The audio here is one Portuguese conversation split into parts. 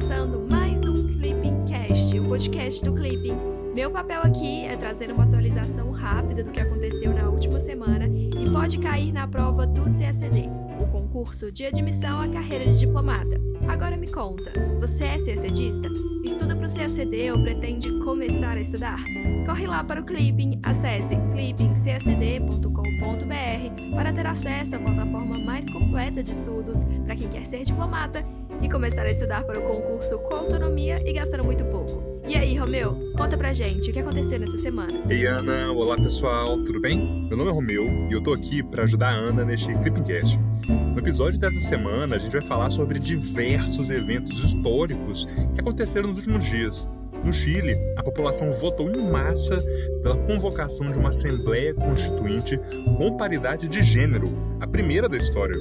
começando mais um Clipping Cast, o podcast do Clipping. Meu papel aqui é trazer uma atualização rápida do que aconteceu na última semana e pode cair na prova do CSD, o concurso de admissão à carreira de diplomata. Agora me conta, você é CSDista? Estuda para o CSD ou pretende começar a estudar? Corre lá para o Clipping, acesse clippingcsd.com.br para ter acesso à plataforma mais completa de estudos para quem quer ser diplomata e começar a estudar para o concurso com autonomia e gastando muito pouco. E aí, Romeu, conta pra gente o que aconteceu nessa semana. Ei, Ana. Olá, pessoal. Tudo bem? Meu nome é Romeu e eu tô aqui para ajudar a Ana neste Clippingcast. No episódio dessa semana, a gente vai falar sobre diversos eventos históricos que aconteceram nos últimos dias. No Chile, a população votou em massa pela convocação de uma Assembleia Constituinte com paridade de gênero, a primeira da história.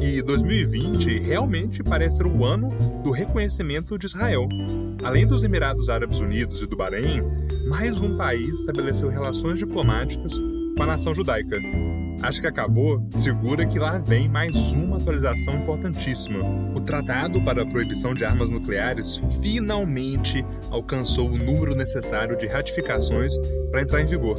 E 2020 realmente parece ser o ano do reconhecimento de Israel. Além dos Emirados Árabes Unidos e do Bahrein, mais um país estabeleceu relações diplomáticas com a nação judaica. Acho que acabou, segura que lá vem mais uma atualização importantíssima. O Tratado para a Proibição de Armas Nucleares finalmente alcançou o número necessário de ratificações para entrar em vigor.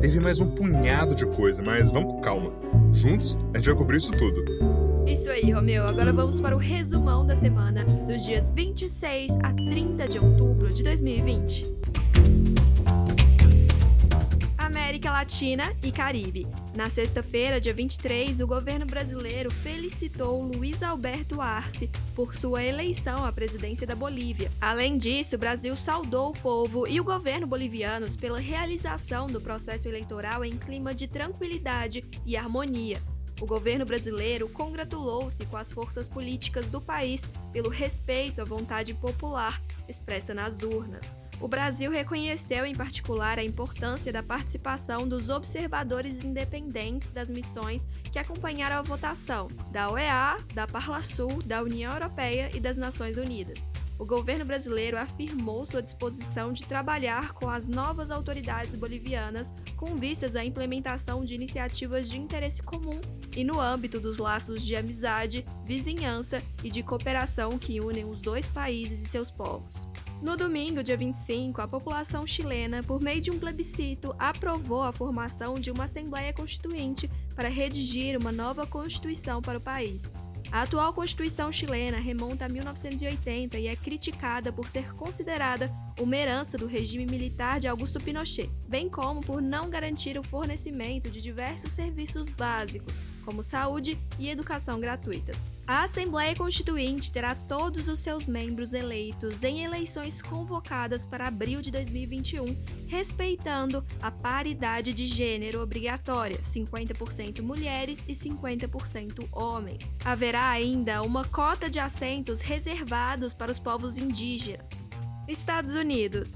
Teve mais um punhado de coisa, mas vamos com calma. Juntos, a gente vai cobrir isso tudo. Isso aí, Romeu. Agora vamos para o resumão da semana dos dias 26 a 30 de outubro de 2020. América Latina e Caribe. Na sexta-feira, dia 23, o governo brasileiro felicitou Luiz Alberto Arce por sua eleição à presidência da Bolívia. Além disso, o Brasil saudou o povo e o governo bolivianos pela realização do processo eleitoral em clima de tranquilidade e harmonia. O governo brasileiro congratulou-se com as forças políticas do país pelo respeito à vontade popular expressa nas urnas. O Brasil reconheceu em particular a importância da participação dos observadores independentes das missões que acompanharam a votação da OEA, da Parlasul, da União Europeia e das Nações Unidas. O governo brasileiro afirmou sua disposição de trabalhar com as novas autoridades bolivianas com vistas à implementação de iniciativas de interesse comum e no âmbito dos laços de amizade, vizinhança e de cooperação que unem os dois países e seus povos. No domingo, dia 25, a população chilena, por meio de um plebiscito, aprovou a formação de uma Assembleia Constituinte para redigir uma nova Constituição para o país. A atual Constituição chilena remonta a 1980 e é criticada por ser considerada uma herança do regime militar de Augusto Pinochet, bem como por não garantir o fornecimento de diversos serviços básicos, como saúde e educação gratuitas. A Assembleia Constituinte terá todos os seus membros eleitos em eleições convocadas para abril de 2021, respeitando a paridade de gênero obrigatória, 50% mulheres e 50% homens. Haverá ainda uma cota de assentos reservados para os povos indígenas. Estados Unidos.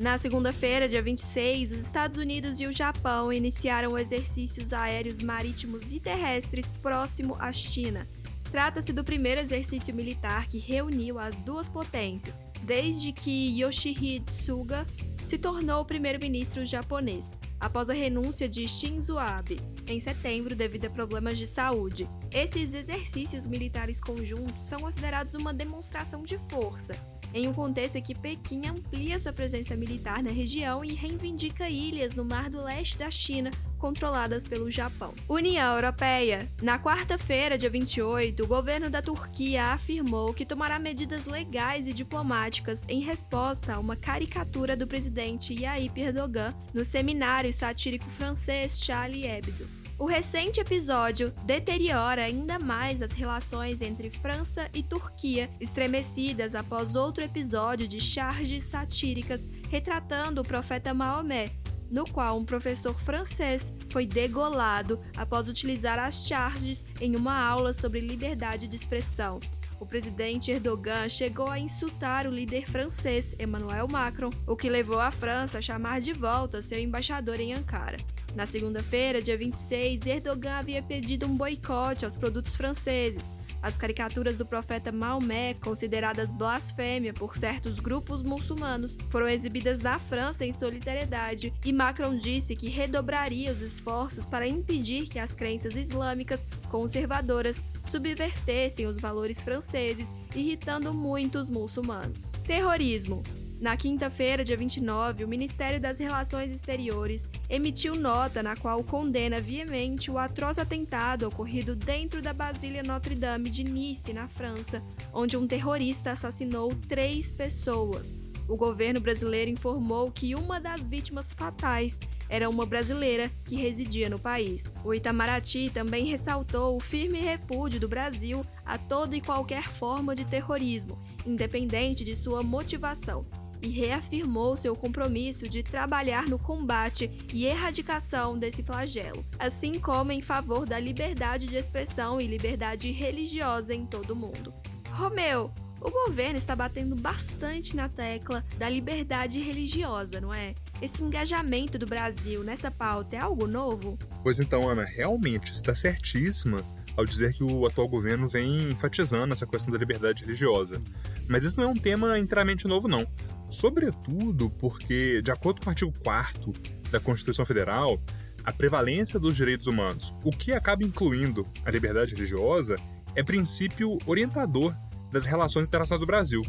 Na segunda-feira, dia 26, os Estados Unidos e o Japão iniciaram exercícios aéreos marítimos e terrestres próximo à China. Trata-se do primeiro exercício militar que reuniu as duas potências, desde que Yoshihide Suga se tornou o primeiro-ministro japonês, após a renúncia de Shinzo Abe, em setembro devido a problemas de saúde. Esses exercícios militares conjuntos são considerados uma demonstração de força, em um contexto em que Pequim amplia sua presença militar na região e reivindica ilhas no Mar do Leste da China controladas pelo Japão. União Europeia. Na quarta-feira, dia 28, o governo da Turquia afirmou que tomará medidas legais e diplomáticas em resposta a uma caricatura do presidente Yair Erdogan no seminário satírico francês Charlie Hebdo. O recente episódio deteriora ainda mais as relações entre França e Turquia, estremecidas após outro episódio de charges satíricas retratando o profeta Maomé, no qual um professor francês foi degolado após utilizar as charges em uma aula sobre liberdade de expressão. O presidente Erdogan chegou a insultar o líder francês Emmanuel Macron, o que levou a França a chamar de volta seu embaixador em Ankara. Na segunda-feira, dia 26, Erdogan havia pedido um boicote aos produtos franceses, As caricaturas do profeta Maomé, consideradas blasfêmia por certos grupos muçulmanos, foram exibidas na França em solidariedade e Macron disse que redobraria os esforços para impedir que as crenças islâmicas conservadoras subvertessem os valores franceses, irritando muitos muçulmanos. Terrorismo. Na quinta-feira, dia 29, o Ministério das Relações Exteriores emitiu nota na qual condena veemente o atroz atentado ocorrido dentro da Basília Notre-Dame de Nice, na França, onde um terrorista assassinou três pessoas. O governo brasileiro informou que uma das vítimas fatais era uma brasileira que residia no país. O Itamaraty também ressaltou o firme repúdio do Brasil a toda e qualquer forma de terrorismo, independente de sua motivação, e reafirmou seu compromisso de trabalhar no combate e erradicação desse flagelo, assim como em favor da liberdade de expressão e liberdade religiosa em todo o mundo. Romeu, o governo está batendo bastante na tecla da liberdade religiosa, não é? Esse engajamento do Brasil nessa pauta é algo novo? Pois então, Ana, realmente está certíssima ao dizer que o atual governo vem enfatizando essa questão da liberdade religiosa. Mas isso não é um tema inteiramente novo, não. Sobretudo porque, de acordo com o artigo 4 da Constituição Federal, a prevalência dos direitos humanos, o que acaba incluindo a liberdade religiosa, é princípio orientador das relações internacionais do Brasil.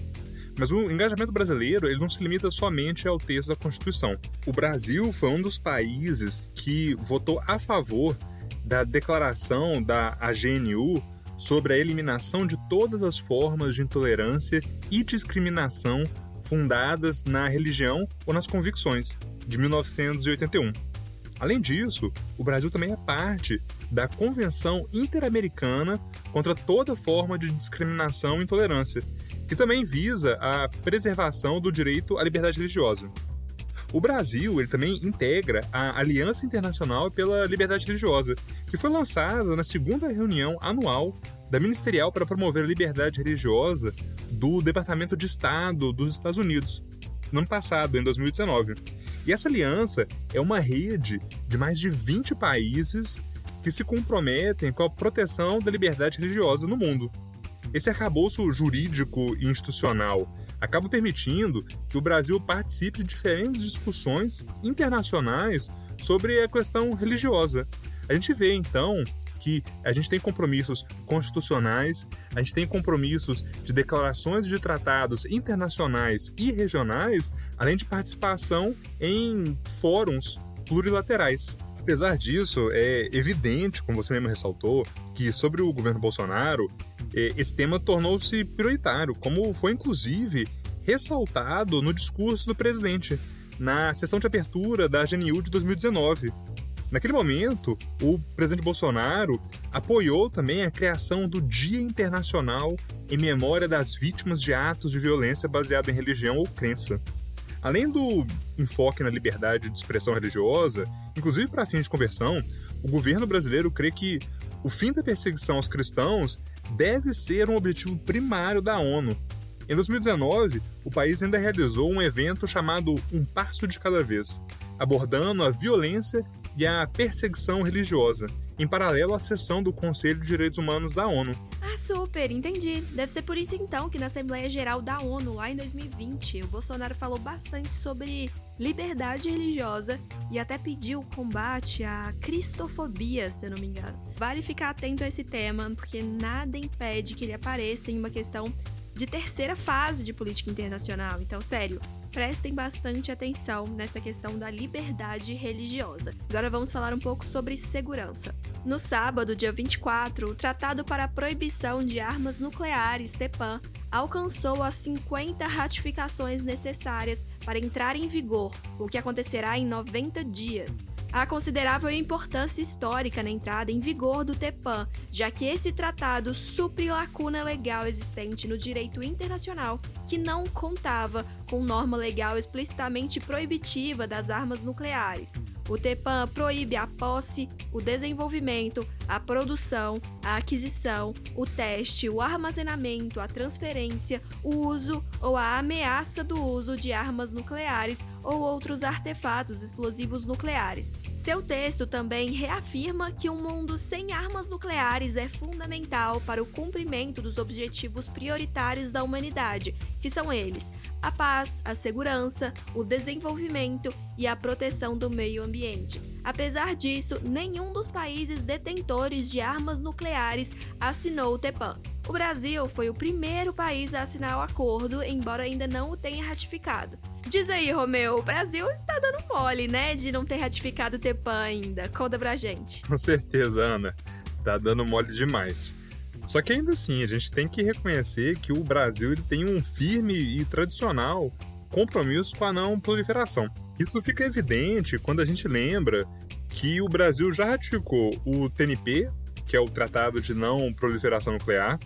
Mas o engajamento brasileiro ele não se limita somente ao texto da Constituição. O Brasil foi um dos países que votou a favor da declaração da AGNU sobre a eliminação de todas as formas de intolerância e discriminação fundadas na religião ou nas convicções, de 1981. Além disso, o Brasil também é parte da Convenção Interamericana contra toda forma de discriminação e intolerância, que também visa a preservação do direito à liberdade religiosa. O Brasil ele também integra a Aliança Internacional pela Liberdade Religiosa, que foi lançada na segunda reunião anual da Ministerial para promover a liberdade religiosa do Departamento de Estado dos Estados Unidos, no ano passado, em 2019. E essa aliança é uma rede de mais de 20 países que se comprometem com a proteção da liberdade religiosa no mundo. Esse arcabouço jurídico e institucional acaba permitindo que o Brasil participe de diferentes discussões internacionais sobre a questão religiosa. A gente vê, então, que a gente tem compromissos constitucionais, a gente tem compromissos de declarações de tratados internacionais e regionais, além de participação em fóruns plurilaterais. Apesar disso, é evidente, como você mesmo ressaltou, que sobre o governo Bolsonaro, é, esse tema tornou-se prioritário, como foi inclusive ressaltado no discurso do presidente na sessão de abertura da GNU de 2019. Naquele momento, o presidente Bolsonaro apoiou também a criação do Dia Internacional em memória das vítimas de atos de violência baseada em religião ou crença. Além do enfoque na liberdade de expressão religiosa, inclusive para fins de conversão, o governo brasileiro crê que o fim da perseguição aos cristãos deve ser um objetivo primário da ONU. Em 2019, o país ainda realizou um evento chamado Um Passo de Cada Vez, abordando a violência e a perseguição religiosa, em paralelo à sessão do Conselho de Direitos Humanos da ONU. Ah, super, entendi. Deve ser por isso então que na Assembleia Geral da ONU, lá em 2020, o Bolsonaro falou bastante sobre liberdade religiosa e até pediu combate à cristofobia, se eu não me engano. Vale ficar atento a esse tema, porque nada impede que ele apareça em uma questão de terceira fase de política internacional. Então, sério, prestem bastante atenção nessa questão da liberdade religiosa. Agora vamos falar um pouco sobre segurança. No sábado, dia 24, o Tratado para a Proibição de Armas Nucleares, TEPAN, alcançou as 50 ratificações necessárias para entrar em vigor, o que acontecerá em 90 dias. Há considerável importância histórica na entrada em vigor do TEPAN, já que esse tratado supre lacuna legal existente no direito internacional que não contava com norma legal explicitamente proibitiva das armas nucleares. O TEPAN proíbe a posse, o desenvolvimento, a produção, a aquisição, o teste, o armazenamento, a transferência, o uso ou a ameaça do uso de armas nucleares ou outros artefatos explosivos nucleares, Seu texto também reafirma que um mundo sem armas nucleares é fundamental para o cumprimento dos objetivos prioritários da humanidade, que são eles: a paz, a segurança, o desenvolvimento e a proteção do meio ambiente. Apesar disso, nenhum dos países detentores de armas nucleares assinou o TEPAN. O Brasil foi o primeiro país a assinar o acordo, embora ainda não o tenha ratificado. Diz aí, Romeu, o Brasil está dando mole, né, de não ter ratificado o TEPAN ainda. Conta pra gente. Com certeza, Ana. Tá dando mole demais. Só que ainda assim, a gente tem que reconhecer que o Brasil ele tem um firme e tradicional compromisso com a não proliferação. Isso fica evidente quando a gente lembra que o Brasil já ratificou o TNP, que é o Tratado de Não Proliferação Nuclear,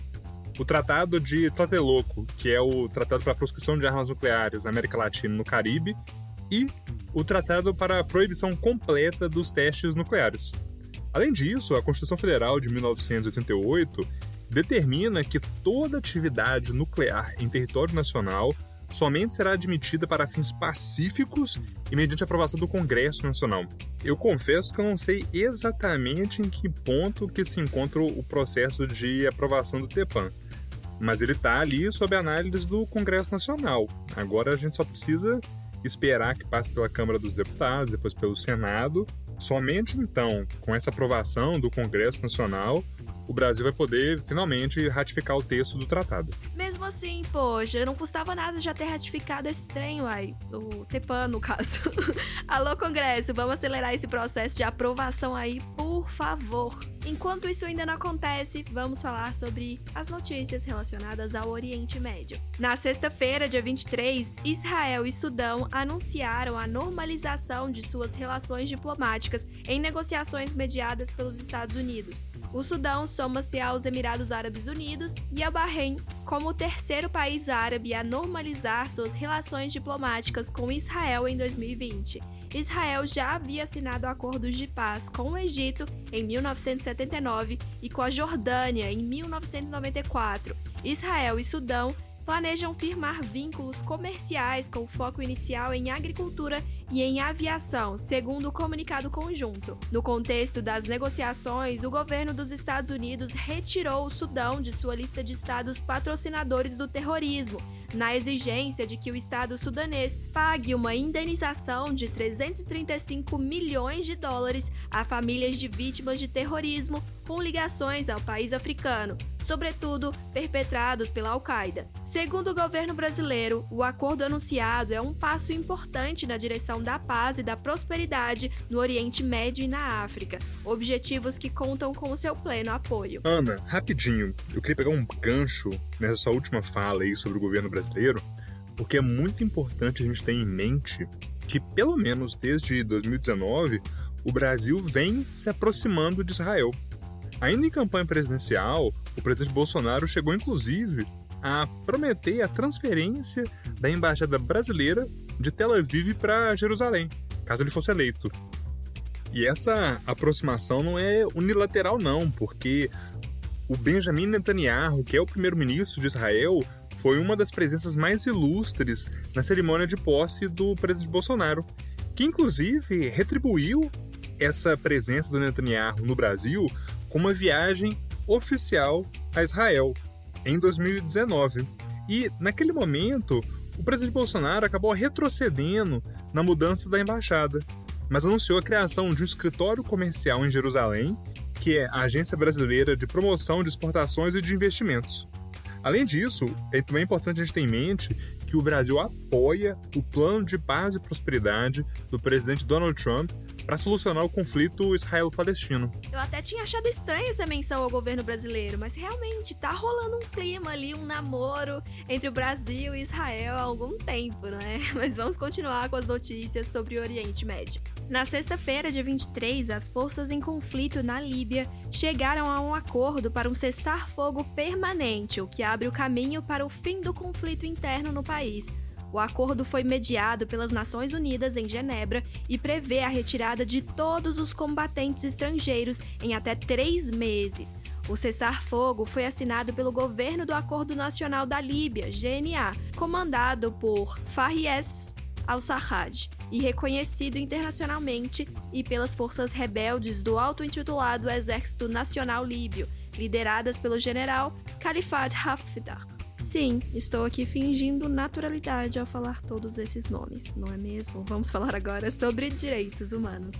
o Tratado de Tlatelolco, que é o Tratado para a Proscrição de Armas Nucleares na América Latina e no Caribe, e o Tratado para a Proibição Completa dos Testes Nucleares. Além disso, a Constituição Federal de 1988 determina que toda atividade nuclear em território nacional somente será admitida para fins pacíficos e mediante aprovação do Congresso Nacional. Eu confesso que eu não sei exatamente em que ponto que se encontra o processo de aprovação do TEPAN, mas ele está ali sob análise do Congresso Nacional. Agora a gente só precisa esperar que passe pela Câmara dos Deputados, depois pelo Senado. Somente então, com essa aprovação do Congresso Nacional, o Brasil vai poder finalmente ratificar o texto do tratado. Mesmo assim, poxa, não custava nada já ter ratificado esse trem, uai. O TEPAN, no caso. Alô, Congresso, vamos acelerar esse processo de aprovação aí, por favor. Enquanto isso ainda não acontece, vamos falar sobre as notícias relacionadas ao Oriente Médio. Na sexta-feira, dia 23, Israel e Sudão anunciaram a normalização de suas relações diplomáticas em negociações mediadas pelos Estados Unidos. O Sudão soma-se aos Emirados Árabes Unidos e ao Bahrein como o terceiro país árabe a normalizar suas relações diplomáticas com Israel em 2020. Israel já havia assinado acordos de paz com o Egito em 1979 e com a Jordânia em 1994. Israel e Sudão planejam firmar vínculos comerciais com foco inicial em agricultura e em aviação, segundo o comunicado conjunto. No contexto das negociações, o governo dos Estados Unidos retirou o Sudão de sua lista de estados patrocinadores do terrorismo, na exigência de que o Estado sudanês pague uma indenização de 335 milhões de dólares a famílias de vítimas de terrorismo com ligações ao país africano, sobretudo perpetrados pela Al-Qaeda. Segundo o governo brasileiro, o acordo anunciado é um passo importante na direção da paz e da prosperidade no Oriente Médio e na África, objetivos que contam com o seu pleno apoio. Ana, rapidinho, eu queria pegar um gancho nessa sua última fala aí sobre o governo brasileiro, porque é muito importante a gente ter em mente que, pelo menos desde 2019, o Brasil vem se aproximando de Israel. Ainda em campanha presidencial, o presidente Bolsonaro chegou inclusive a prometer a transferência da embaixada brasileira de Tel Aviv para Jerusalém, caso ele fosse eleito. E essa aproximação não é unilateral não, porque o Benjamin Netanyahu, que é o primeiro-ministro de Israel, foi uma das presenças mais ilustres na cerimônia de posse do presidente Bolsonaro, que inclusive retribuiu essa presença do Netanyahu no Brasil com uma viagem oficial a Israel em 2019. E naquele momento, o presidente Bolsonaro acabou retrocedendo na mudança da embaixada, mas anunciou a criação de um escritório comercial em Jerusalém, que é a Agência Brasileira de Promoção de Exportações e de Investimentos. Além disso, é também importante a gente ter em mente que o Brasil apoia o plano de paz e prosperidade do presidente Donald Trump para solucionar o conflito israelo-palestino. Eu até tinha achado estranha essa menção ao governo brasileiro, mas realmente tá rolando um clima ali, um namoro entre o Brasil e Israel há algum tempo, não é? Mas vamos continuar com as notícias sobre o Oriente Médio. Na sexta-feira, dia 23, as forças em conflito na Líbia chegaram a um acordo para um cessar-fogo permanente, o que abre o caminho para o fim do conflito interno no país. O acordo foi mediado pelas Nações Unidas em Genebra e prevê a retirada de todos os combatentes estrangeiros em até três meses. O cessar-fogo foi assinado pelo governo do Acordo Nacional da Líbia, GNA, comandado por Farias al-Sarraj e reconhecido internacionalmente e pelas forças rebeldes do auto-intitulado Exército Nacional Líbio, lideradas pelo general Khalifat Haftar. Sim, estou aqui fingindo naturalidade ao falar todos esses nomes, não é mesmo? Vamos falar agora sobre direitos humanos.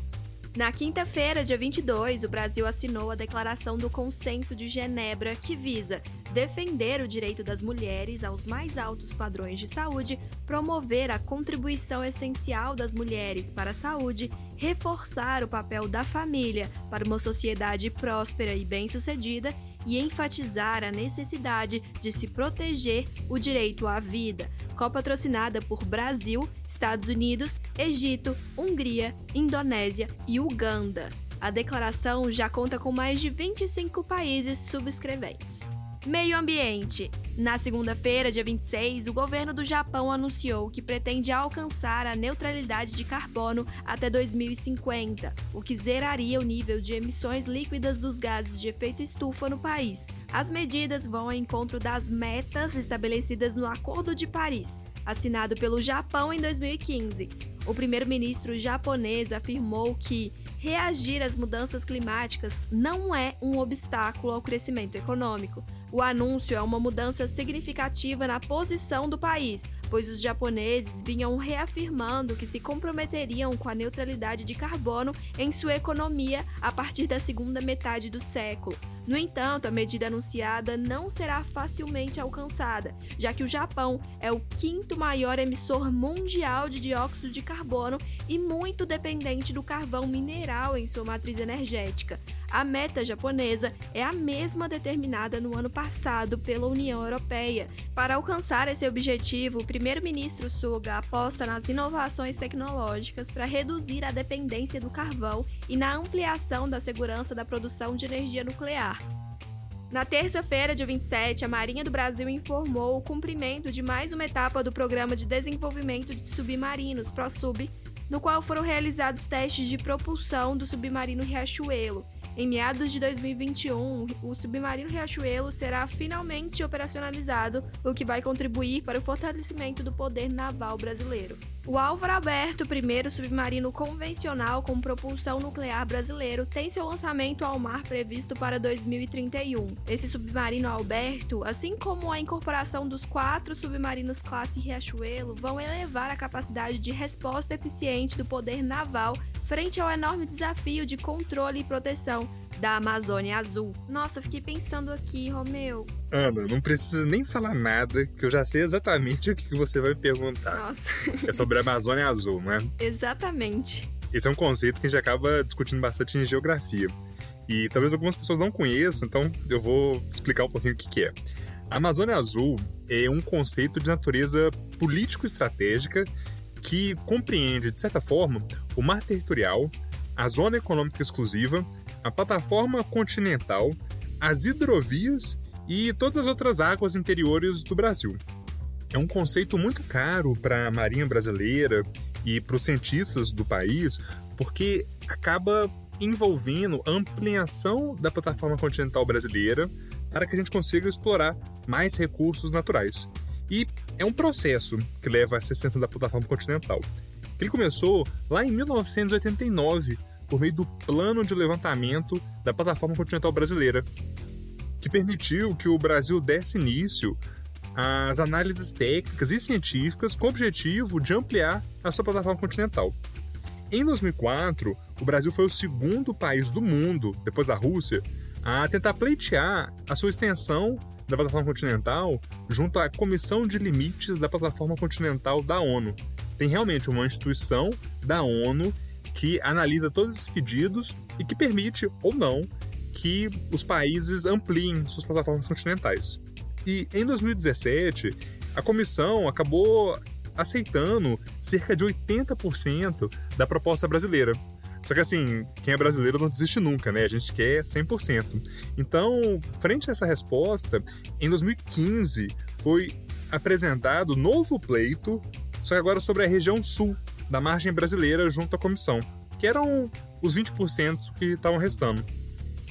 Na quinta-feira, dia 22, o Brasil assinou a Declaração do Consenso de Genebra, que visa defender o direito das mulheres aos mais altos padrões de saúde, promover a contribuição essencial das mulheres para a saúde, reforçar o papel da família para uma sociedade próspera e bem-sucedida e enfatizar a necessidade de se proteger o direito à vida, copatrocinada por Brasil, Estados Unidos, Egito, Hungria, Indonésia e Uganda. A declaração já conta com mais de 25 países subscreventes. Meio Ambiente. Na segunda-feira, dia 26, o governo do Japão anunciou que pretende alcançar a neutralidade de carbono até 2050, o que zeraria o nível de emissões líquidas dos gases de efeito estufa no país. As medidas vão ao encontro das metas estabelecidas no Acordo de Paris, assinado pelo Japão em 2015. O primeiro-ministro japonês afirmou que reagir às mudanças climáticas não é um obstáculo ao crescimento econômico o anúncio é uma mudança significativa na posição do país, pois os japoneses vinham reafirmando que se comprometeriam com a neutralidade de carbono em sua economia a partir da segunda metade do século. No entanto, a medida anunciada não será facilmente alcançada, já que o Japão é o quinto maior emissor mundial de dióxido de carbono e muito dependente do carvão mineral em sua matriz energética. A meta japonesa é a mesma determinada no ano passado pela União Europeia. Para alcançar esse objetivo, o primeiro-ministro Suga aposta nas inovações tecnológicas para reduzir a dependência do carvão e na ampliação da segurança da produção de energia nuclear. Na terça-feira, dia 27, a Marinha do Brasil informou o cumprimento de mais uma etapa do Programa de Desenvolvimento de Submarinos, ProSub, no qual foram realizados testes de propulsão do submarino Riachuelo. Em meados de 2021, o submarino Riachuelo será finalmente operacionalizado, o que vai contribuir para o fortalecimento do poder naval brasileiro. O Álvaro Alberto, primeiro submarino convencional com propulsão nuclear brasileiro, tem seu lançamento ao mar previsto para 2031. Esse submarino Alberto, assim como a incorporação dos quatro submarinos classe Riachuelo, vão elevar a capacidade de resposta eficiente do poder naval frente ao enorme desafio de controle e proteção da Amazônia Azul. Nossa, fiquei pensando aqui, Romeu. Ana, não precisa nem falar nada, que eu já sei exatamente o que você vai perguntar. Nossa. É sobre a Amazônia Azul, não é? Exatamente. Esse é um conceito que a gente acaba discutindo bastante em geografia. E talvez algumas pessoas não conheçam, então eu vou explicar um pouquinho o que, que é. A Amazônia Azul é um conceito de natureza político-estratégica que compreende, de certa forma, o mar territorial, a zona econômica exclusiva, a plataforma continental, as hidrovias e todas as outras águas interiores do Brasil. É um conceito muito caro para a Marinha brasileira e para os cientistas do país, porque acaba envolvendo a ampliação da plataforma continental brasileira para que a gente consiga explorar mais recursos naturais. E é um processo que leva essa extensão da plataforma continental. Ele começou lá em 1989, por meio do Plano de Levantamento da Plataforma Continental Brasileira, que permitiu que o Brasil desse início às análises técnicas e científicas com o objetivo de ampliar a sua plataforma continental. Em 2004, o Brasil foi o segundo país do mundo, depois da Rússia, a tentar pleitear a sua extensão da plataforma continental junto à Comissão de Limites da Plataforma Continental da ONU. Tem realmente uma instituição da ONU que analisa todos esses pedidos e que permite ou não que os países ampliem suas plataformas continentais. E em 2017, a comissão acabou aceitando cerca de 80% da proposta brasileira, só que assim, quem é brasileiro não desiste nunca, né? A gente quer 100%. Então, frente a essa resposta, em 2015 foi apresentado novo pleito, só que agora sobre a região sul da margem brasileira junto à comissão, que eram os 20% que estavam restando.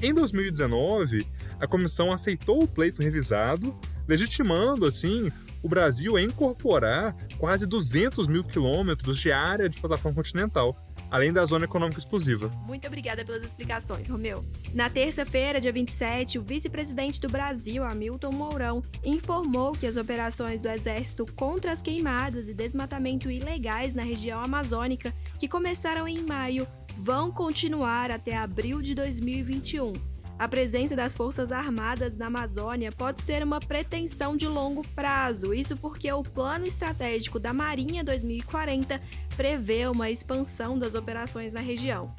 Em 2019, a comissão aceitou o pleito revisado, legitimando assim o Brasil é incorporar quase 200 mil quilômetros de área de plataforma continental, além da zona econômica exclusiva. Muito obrigada pelas explicações, Romeu. Na terça-feira, dia 27, o vice-presidente do Brasil, Hamilton Mourão, informou que as operações do Exército contra as queimadas e desmatamento ilegais na região amazônica, que começaram em maio, vão continuar até abril de 2021. A presença das Forças Armadas na Amazônia pode ser uma pretensão de longo prazo, isso porque o Plano Estratégico da Marinha 2040 prevê uma expansão das operações na região.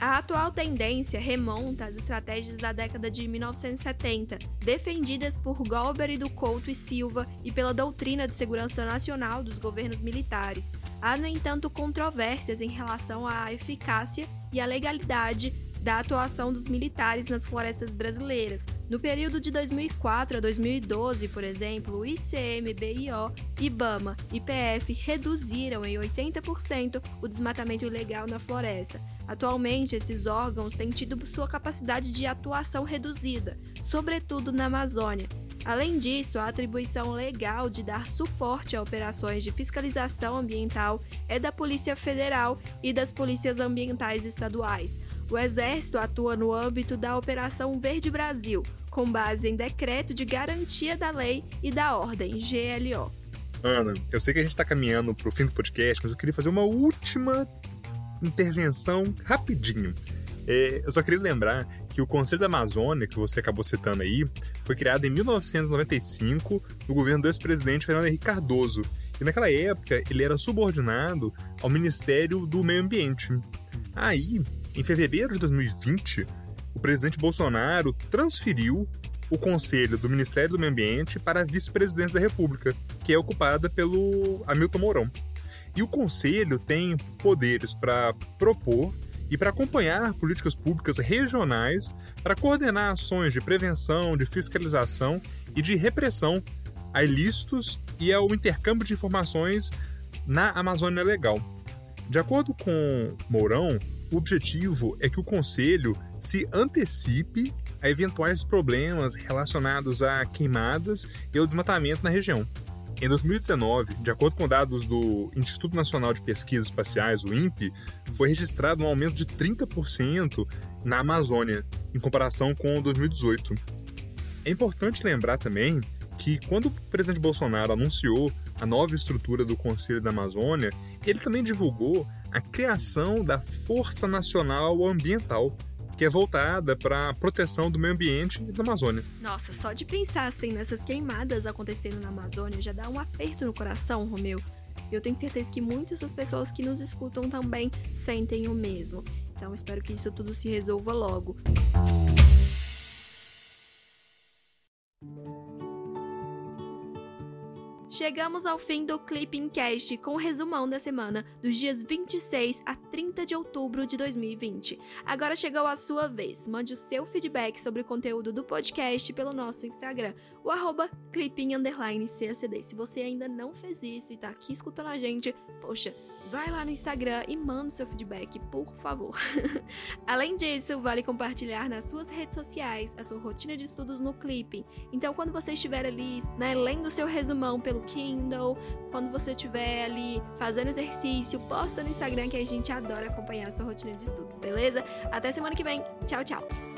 A atual tendência remonta às estratégias da década de 1970, defendidas por Golbery do Couto e Silva e pela doutrina de segurança nacional dos governos militares. Há, no entanto, controvérsias em relação à eficácia e à legalidade da atuação dos militares nas florestas brasileiras. No período de 2004 a 2012, por exemplo, o ICMBio, IBAMA e PF reduziram em 80% o desmatamento ilegal na floresta. Atualmente, esses órgãos têm tido sua capacidade de atuação reduzida, sobretudo na Amazônia. Além disso, a atribuição legal de dar suporte a operações de fiscalização ambiental é da Polícia Federal e das polícias ambientais estaduais. O Exército atua no âmbito da Operação Verde Brasil, com base em decreto de garantia da lei e da ordem GLO. Ana, eu sei que a gente está caminhando para o fim do podcast, mas eu queria fazer uma última intervenção rapidinho. É, eu só queria lembrar que o Conselho da Amazônia, que você acabou citando aí, foi criado em 1995 no governo do ex-presidente Fernando Henrique Cardoso. E naquela época ele era subordinado ao Ministério do Meio Ambiente. Aí, em fevereiro de 2020, o presidente Bolsonaro transferiu o conselho do Ministério do Meio Ambiente para a vice-presidência da República, que é ocupada pelo Hamilton Mourão. E o conselho tem poderes para propor e para acompanhar políticas públicas regionais para coordenar ações de prevenção, de fiscalização e de repressão a ilícitos e ao intercâmbio de informações na Amazônia Legal. De acordo com Mourão, o objetivo é que o Conselho se antecipe a eventuais problemas relacionados a queimadas e ao desmatamento na região. Em 2019, de acordo com dados do Instituto Nacional de Pesquisas Espaciais, o INPE, foi registrado um aumento de 30% na Amazônia, em comparação com 2018. É importante lembrar também que quando o presidente Bolsonaro anunciou a nova estrutura do Conselho da Amazônia, ele também divulgou a criação da Força Nacional Ambiental, que é voltada para a proteção do meio ambiente e da Amazônia. Nossa, só de pensar assim nessas queimadas acontecendo na Amazônia já dá um aperto no coração, Romeu. Eu tenho certeza que muitas das pessoas que nos escutam também sentem o mesmo. Então espero que isso tudo se resolva logo. Chegamos ao fim do Clipping Cast com o resumão da semana dos dias 26 a 30 de outubro de 2020. Agora chegou a sua vez. Mande o seu feedback sobre o conteúdo do podcast pelo nosso Instagram, o arroba clipping__cacd. Se você ainda não fez isso e tá aqui escutando a gente, poxa, vai lá no Instagram e manda o seu feedback, por favor. Além disso, vale compartilhar nas suas redes sociais a sua rotina de estudos no Clipping. Então, quando você estiver ali, né, lendo o seu resumão pelo Kindle, quando você estiver ali fazendo exercício, posta no Instagram que a gente adora acompanhar a sua rotina de estudos, beleza? Até semana que vem. Tchau, tchau.